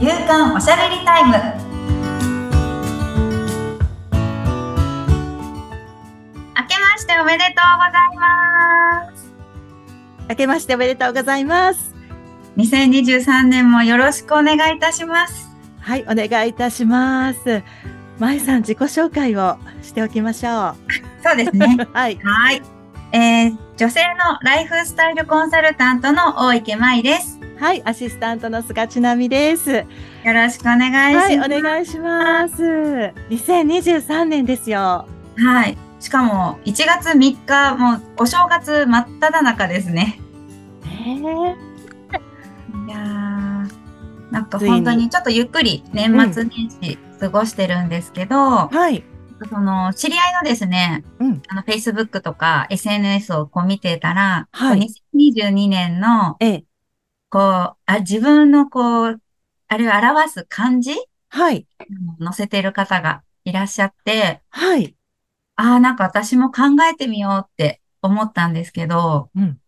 夕刊おしゃべりタイム明けましておめでとうございます明けましておめでとうございます。2023年もよろしくお願いいたしますはい、お願いいたします。まいさん、自己紹介をしておきましょそうですねう。はい。はい、えー、女性のライフスタイルコンサルタントの大池舞ですはい、アシスタントの菅千奈美です。よろしくお願いします、はい、お願いします。2023年ですよ。はい。しかも、1月3日、もう、お正月真っ只中ですね。ねいやー、なんか本当にちょっとゆっくり年末年始過ごしてるんですけど、えはい。その、知り合いのですね、うんあの、Facebook とか SNS をこう見てたら、はいこう2022年の、ええ。こう、あ、自分のこう、あれを表す漢字？はい。載せてる方がいらっしゃって、はい。ああ、なんか私も考えてみようって思ったんですけど、うん。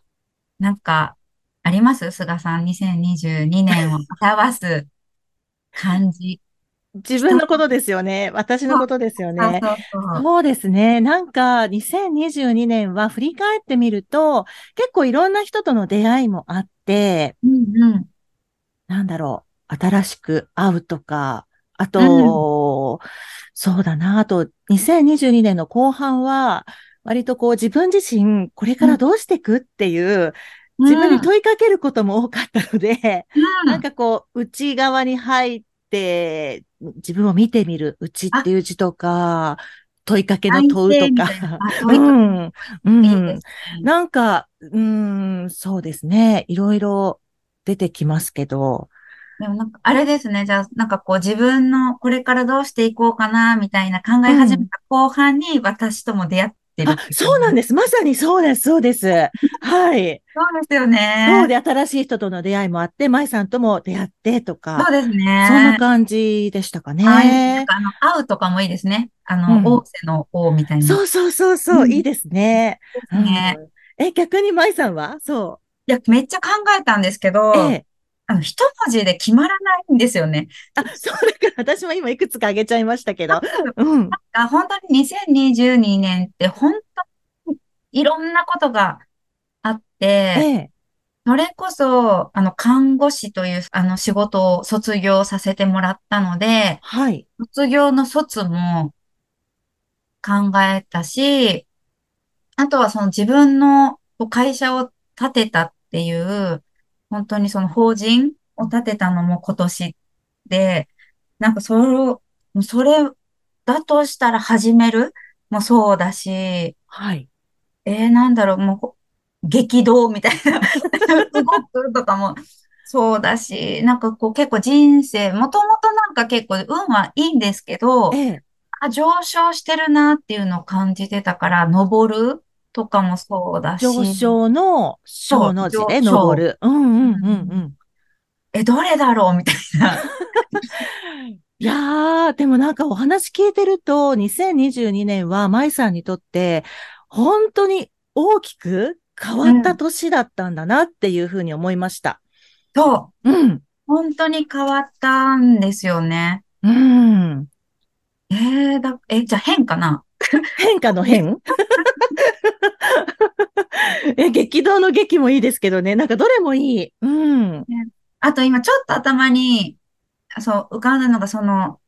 なんか、あります？菅さん、2022年を表す漢字。自分のことですよね。私のことですよね。そうですね。なんか、2022年は振り返ってみると、結構いろんな人との出会いもあって、うんうん。なんだろう、新しく会うとか、あと、そうだな、あと、2022年の後半は、割とこう自分自身、これからどうしていくっていう、自分に問いかけることも多かったので、うん。なんかこう、内側に入って、自分を見てみる、内っていう字とか、問いかけの問うとか。あうん。うんなんか、うん、そうですね。いろいろ出てきますけど。でもなんか、あれですね。じゃあ、なんかこう自分のこれからどうしていこうかな、みたいな考え始めた後半に私とも出会ってるあ、そうなんでです。まさにそうです。そうです。はい。す。そうですよそうね。で、新しい人との出会いもあって、舞さんとも出会ってとか、そうですね。そんな感じでしたかはい。なんね。かあの、会うとかもいいですね。あの、うん大瀬の王みたいな。そうそうそうそう、うんいいですね。ですね。うんえ、逆に舞さんは？そいや、めっちゃ考えたんですけどう。、ええ。あの、一文字で決まらないんですよね。あ、そうだから 私も今いくつかあげちゃいましたけど。うん。あ本当に2022年って本当にいろんなことがあって、ええ。それこそ、あの、看護師という、あの、仕事を卒業させてもらったので、はい。卒業の卒も考えたし、あとはその自分の会社を建てたっていう、本当にその法人を建てたのも今年で、なんかそれそれだとしたら始める？もそうだし、はい。えー、なんだろう、もうこ、激動みたいな、動くとかも。そうだし、なんかこう結構人生、もともとなんか結構運はいいんですけど、ええ。あ、上昇してるなっていうのを感じてたから、登る？とかもそうだし、上昇の小の字で登る。うんうんうんうん。え、どれだろう？みたいな。いやー、でもなんかお話聞いてると、2022年は舞さんにとって、本当に大きく変わった年だったんだなっていうふうに思いました。そう、うん。本当に変わったんですよね。うん。えー、だ、え、じゃあ変かな？変化の変？え、激動の激もいいですけどね。なんかどれもいい。うん。あと今ちょっと頭に、そう、浮かんだのがその、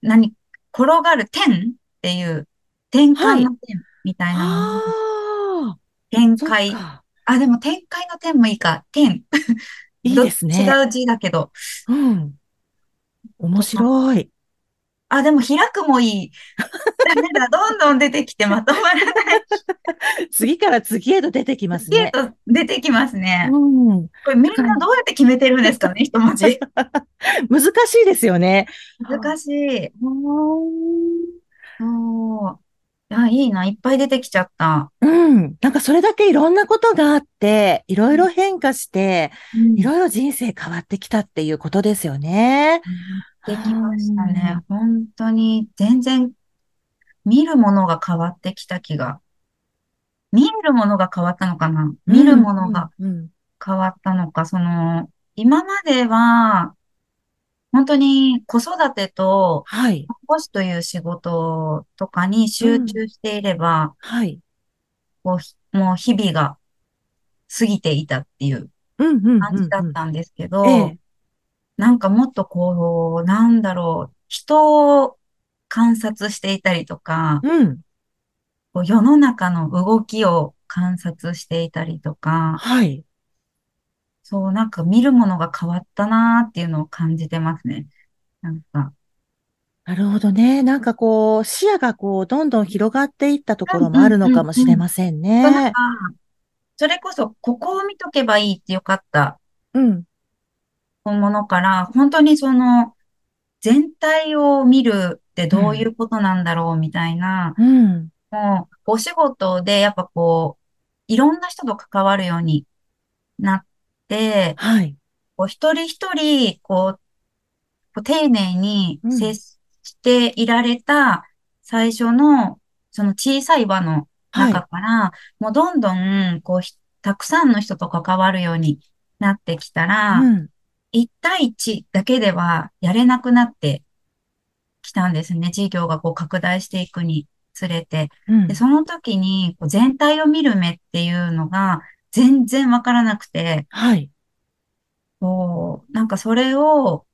何、転がる天っていう、転換の天みたいなの、ああ、そっ展開。か。あ、でも展開の天もいいか。天。いいですね。ど違う字だけど。うん。面白い。あ、でも開くもいい。ダメだ、どんどん出てきて まとまらない。次から次へと出てきますね。ゲート出てきますね。うん。これみんなどうやって決めてるんですかね、一文字。難しいですよね。難しい。そう。あ、いいな、いっぱい出てきちゃった。うん。なんかそれだけいろんなことがあって、いろいろ変化して、うんいろいろ人生変わってきたっていうことですよね。できましたね。本当に全然見るものが変わってきた気が。見るものが変わったのかな？見るものがうん。変わったのか、その、今までは、本当に子育てとはい。保護司という仕事とかに集うん。中していれば、はい。こうひもう日々が過ぎていたっていううん、うん、うん、感じだっうん。たんですけど、ええ。なんかもっとこう、なんだろう、人を観察していたりとか、うん。こう世の中の動きを観察していたりとか、はい。そう、なんか見るものが変わったなーっていうのを感じてますね。なんか、なるほどね。なんかこう、視野がこう、どんどん広がっていったところもうんうんあるのかもしうんうん。れませんそう、なんね。か、それこそ、ここを見とけばいいってよかったうん、ものから、本当にその、全体を見るってうん、どういうことなんだろうみたいな、うん。もう、お仕事でやっぱこう、いろんな人と関わるようになって、はい。こう一人一人、こう、丁寧にうん、接していられた最初の、その小さい輪のはい。中から、もうどんどん、こう、ひたくさんの人と関わるようになってきたら、うん、一対一だけではやれなくなってきたんですね。事業がこう拡大していくにつれて。で、うん。その時にこう全体を見る目っていうのが全然わからなくて、はい。こう、なんかそれを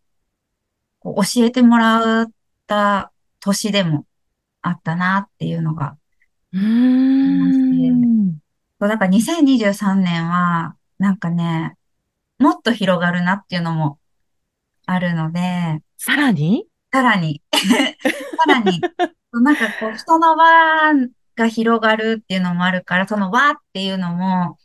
こう教えてもらった年でもあったなっていうのがあうー。ん。そう、だから2023年は、なんかね、もっと広がるなっていうのもあるので、さらに？さらに。さらに、なんかこう、人の輪が広がるっていうのもあるから、その輪っていうのも、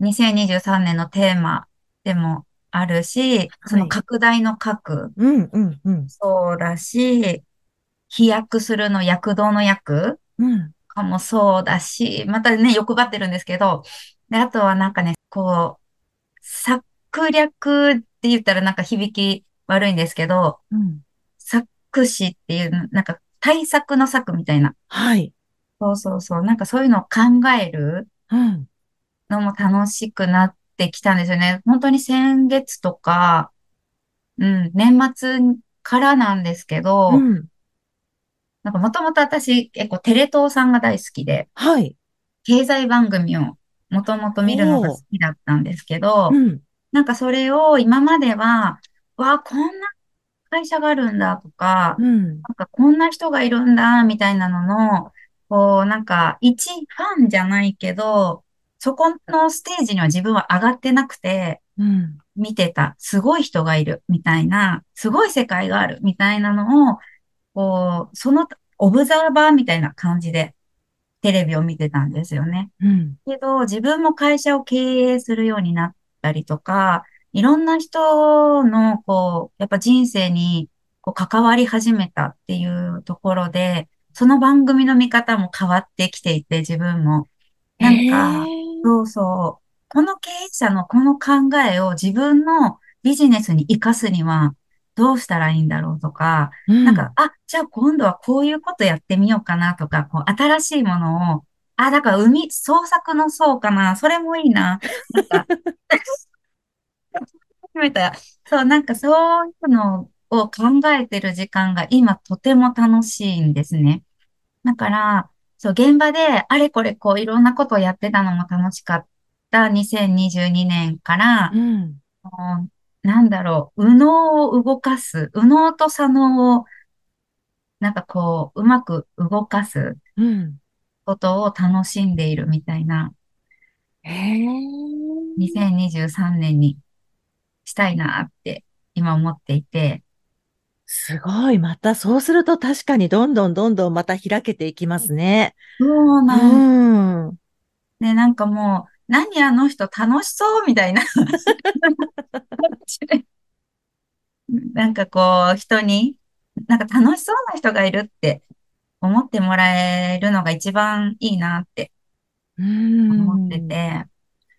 2023年のテーマでもあるし、そのはい。拡大の拡、うん、うん、うん、そうだし、飛躍するの躍動の躍うん、かもそうだし、またね、欲張ってるんですけど、で、あとはなんかね、こう、策略って言ったらなんか響き悪いんですけど、うん。策士っていう、なんか対策の策みたいな。はい。そうそうそう。なんかそういうのを考えるうん、のも楽しくなってきたんですよね。本当に先月とか、うん、年末からなんですけど、うん。なんかもともと私結構テレ東さんが大好きで、はい。経済番組をもともと見るのが好ほきだったんですけう。うど、ん、なんかそれを今までは、わあ、こんな会社があるんだとか、うん、なんかこんな人がいるんだ、みたいなのの、こう、なんか、一ファンじゃないけど、そこのステージには自分は上がってなくて、うん、見てた、すごい人がいる、みたいな、すごい世界がある、みたいなのを、こう、その、オブザーバーみたいな感じでテレビを見てたんですよね。うん、けど、自分も会社を経営するようになったりとか、いろんな人の、こう、やっぱ人生に、こう、関わり始めたっていうところで、その番組の見方も変わってきていて、自分も。へなんか、え。そうそう。この経営者のこの考えを自分のビジネスに活かすにはどうしたらいいんだろうとか、うん、なんか、あ、じゃあ今度はこういうことやってみようかなとか、こう、新しいものをあ、だから海、創作の層かな。それもいいな。なんか、初めて、そう、なんかそういうのを考えてる時間が今とても楽しいんですね。だから、そう、現場であれこれこういろんなことをやってたのも楽しかった2022年から、うん、なんだろう、右脳を動かす、右脳と左脳をなんかこう、うまく動かすうん。ことを楽しんでいるみたいなへえ。2023年にしたいなって今思っていて。すごい。また、そうすると確かにどんどんどんどんまた開けていきますね。そううなんん。で、なんかもう、何あの人楽しそうみたいな なんかこう、人に、なんか楽しそうな人がいるって思ってもらえるのが一番いいなってう思ってん。て。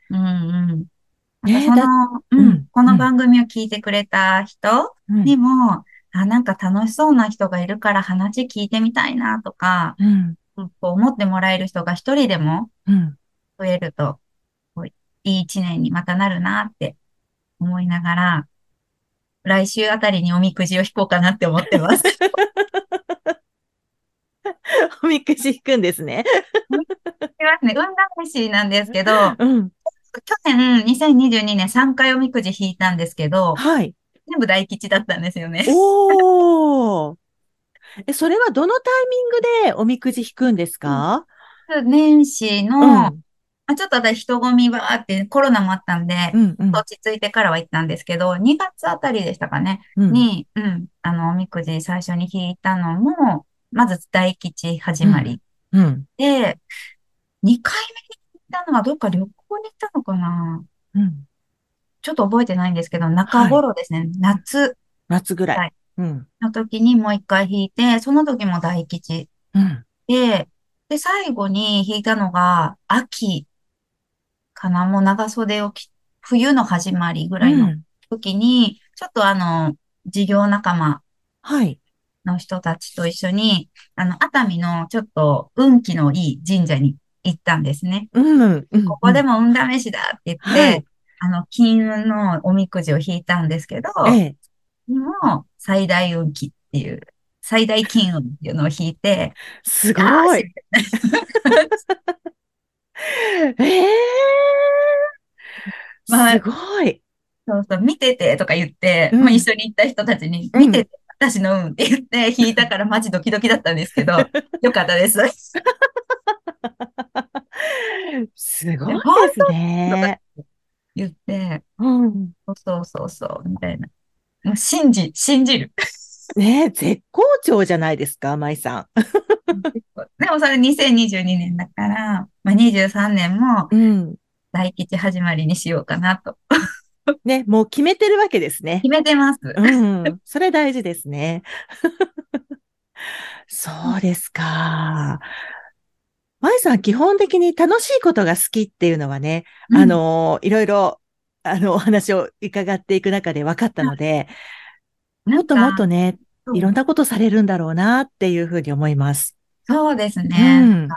うんうん。その、だ、うん、うん、こうん、の番組を聞いてくれた人うん、にも、あ、なんか楽しそうな人がいるから話聞いてみたいなとか、うん、うんこう思ってもらえる人が一人でもうん。増えると、こういい一年にまたなるなって思いながら、来週あたりにおみくじを引こうかなって思ってます。おみくじ引くんですね。いますね。運試しなんですけど、うん。去年、2022年3回おみくじ引いたんですけど、はい。全部大吉だったんですよね。おー。え、それはどのタイミングでおみくじ引くんですか？年始の、うん。あちょっと私人混みばーってコロナもあったんで、うん。うん。落ち着いてからは行ったんですけど、2月あたりでしたかね、うん。に、うん、あの、おみくじ最初に引いたのも、まず大吉始まりうん。で、2回目に引いたのはどっか旅行に行ったのかな？うん。ちょっと覚えてないんですけど、中頃ですね、夏夏ぐら。はいうん。の時にもう一回引いて、その時も大吉うん。で、で、最後に引いたのが、秋かな？もう長袖を着、冬の始まりぐらいのうん。時に、ちょっとあの、事業仲間はい。の人たちと一緒に、あの、熱海のちょっと運気のいい神社に行ったんですね。うん。うん。ここでも運試しだって言って、はいあの、金運のおみくじを引いたんですけど、ええ。もう最大運気っていう、最大金運っていうのを引いて、すごよい。ええまあすごい。そうそう、見ててとか言って、うんまあ、一緒に行った人たちに、うん見てて、私の運って言って引いたからマジドキドキだったんですけど、よかったです。すごいですね。言って、うん。そうそうそうみたいな。もう信じ、信じる。ねえ、絶好調じゃないですか、舞さでもそれ2022年だから、まあ、23年もん。うん。大吉始まりにしようかなと ね、もう決めてるわけですね決。めてます。うん。それ大事ですね。そうですか。舞さん、基本的に楽しいことが好きっていうのはね、あの、いろいろ、あの、お話を伺っていく中で分かったので、うん、もっともっとね、いろんなことされるんだろうなっていうふうに思います。そうですうね。ん。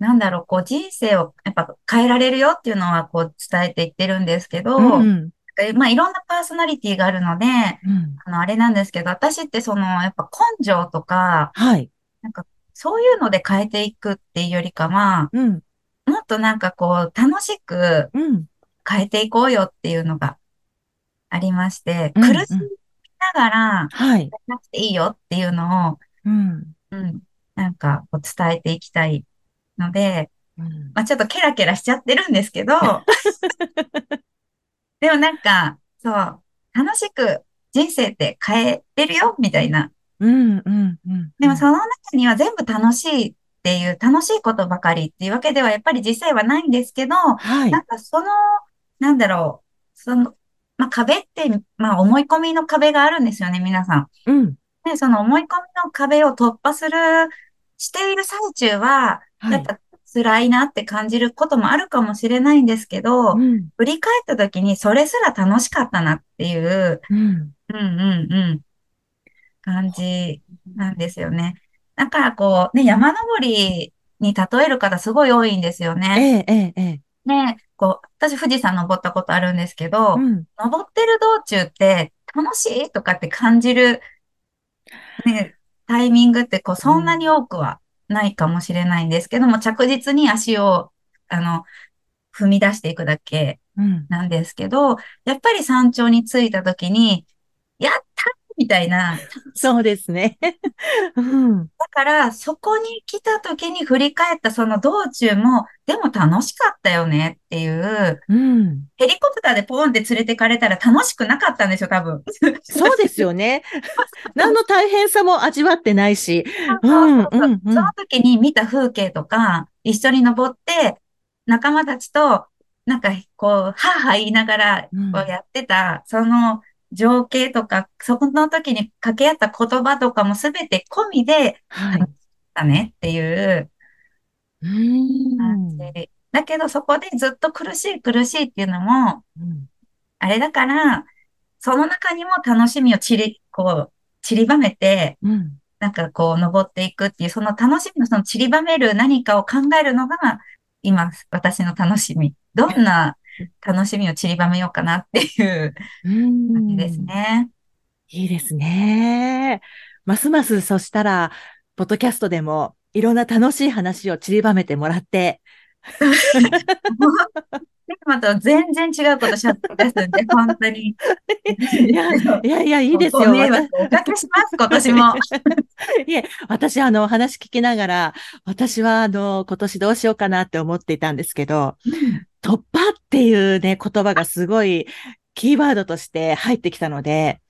なんだろう、こう人生をやっぱ変えられるよっていうのはこう伝えていってるんですけど、うん。えまあいろんなパーソナリティがあるので、うん。あの、あれなんですけど、私ってその、やっぱ根性とか、はい。そういうので変えていくっていうよりかは、うん。もっとなんかこう、楽しくうん。変えていこうよっていうのがありまして、うん苦しみながら、はい。なくていいよっていうのを、うん。うん、なんかこう伝えていきたいので、うんまあちょっとケラケラしちゃってるんですけど、でもなんか、そう、楽しく人生って変えれるよ？みたいな。うん。うん。うん。でもその中には全部楽しいっていう、楽しいことばかりっていうわけではやっぱり実際はないんですけど、はいな。んかその、なんだろう、その、まあ壁って、まあ思い込みの壁があるんですよね、皆さん。うん。で、その思い込みの壁を突破する、している最中は、はい。やっぱ辛いなって感じることもあるかもしれないんですけど、うん。振り返った時にそれすら楽しかったなっていう、うん。うんうんうん、感じなんですよね。だからこう、ね、山登りに例える方すごい多いんですよえね。え、ええ、ええ。ね、こう、私富士山登ったことあるんですけど、うん。登ってる道中って楽しいとかって感じる、ね、タイミングってこう、そんなに多くはないかもしれないんですけども、着実に足を、あの、踏み出していくだけ。なんですけど、やっぱり山頂に着いた時に、やったみたいな。そうですね。うん。だから、そこに来た時に振り返ったその道中も、でも楽しかったよねっていう、うん。ヘリコプターでポーンって連れてかれたら楽しくなかったんですよ、多分。そうですよね。何の大変さも味わってないし。うその時に見た風景とか、一緒に登って、仲間たちと、なんか、こう、はぁはぁ言いながら、やってた、その情景とか、そこの時に掛け合った言葉とかもすべて込みで、はい。だねっていううん。感じ。だけど、そこでずっと苦しい苦しいっていうのも、うんあれだから、その中にも楽しみを散り、こう、散りばめて、うん。なんかこう、登っていくっていう、その楽しみのその散りばめる何かを考えるのが、今、私の楽しみ。どんな楽しみを散りばめようかなっていううん感じですね。いいですね。ますますそしたら、ポッドキャストでもいろんな楽しい話を散りばめてもらって、でまた全然違うことしゃべり出すんで、本当に。いや、いやいや、いいですよ。おかけします、今年も。いえ、私、あの、お話聞きながら、私は、あの、今年どうしようかなって思っていたんですけど、突破っていうね、言葉がすごいキーワードとして入ってきたので、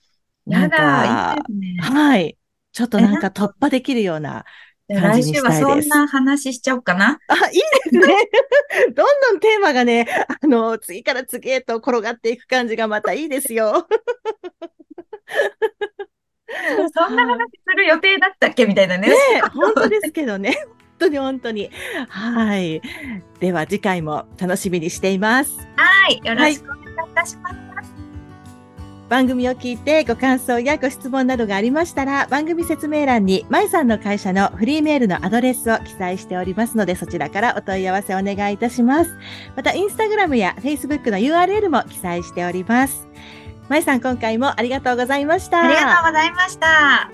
なんかいい、ね。はい。ちょっとなんか突破できるような感じ来。週はそんな話しちゃおうかな。あ、いいですね。どんどんテーマがね、あの、次から次へと転がっていく感じがまたいいですよ。そんな話する予定だったっけ？みたいなね。ねえ本当ですけどね。本当に本当に。はい。では次回も楽しみにしています。はい、よろしくお願いいたします。番組を聞いてご感想やご質問などがありましたら、番組説明欄に、まいさんの会社のフリーメールのアドレスを記載しておりますので、そちらからお問い合わせお願いいたします。また、インスタグラムやフェイスブックの URL も記載しております。まいさん、今回もありがとうございました。ありがとうございました。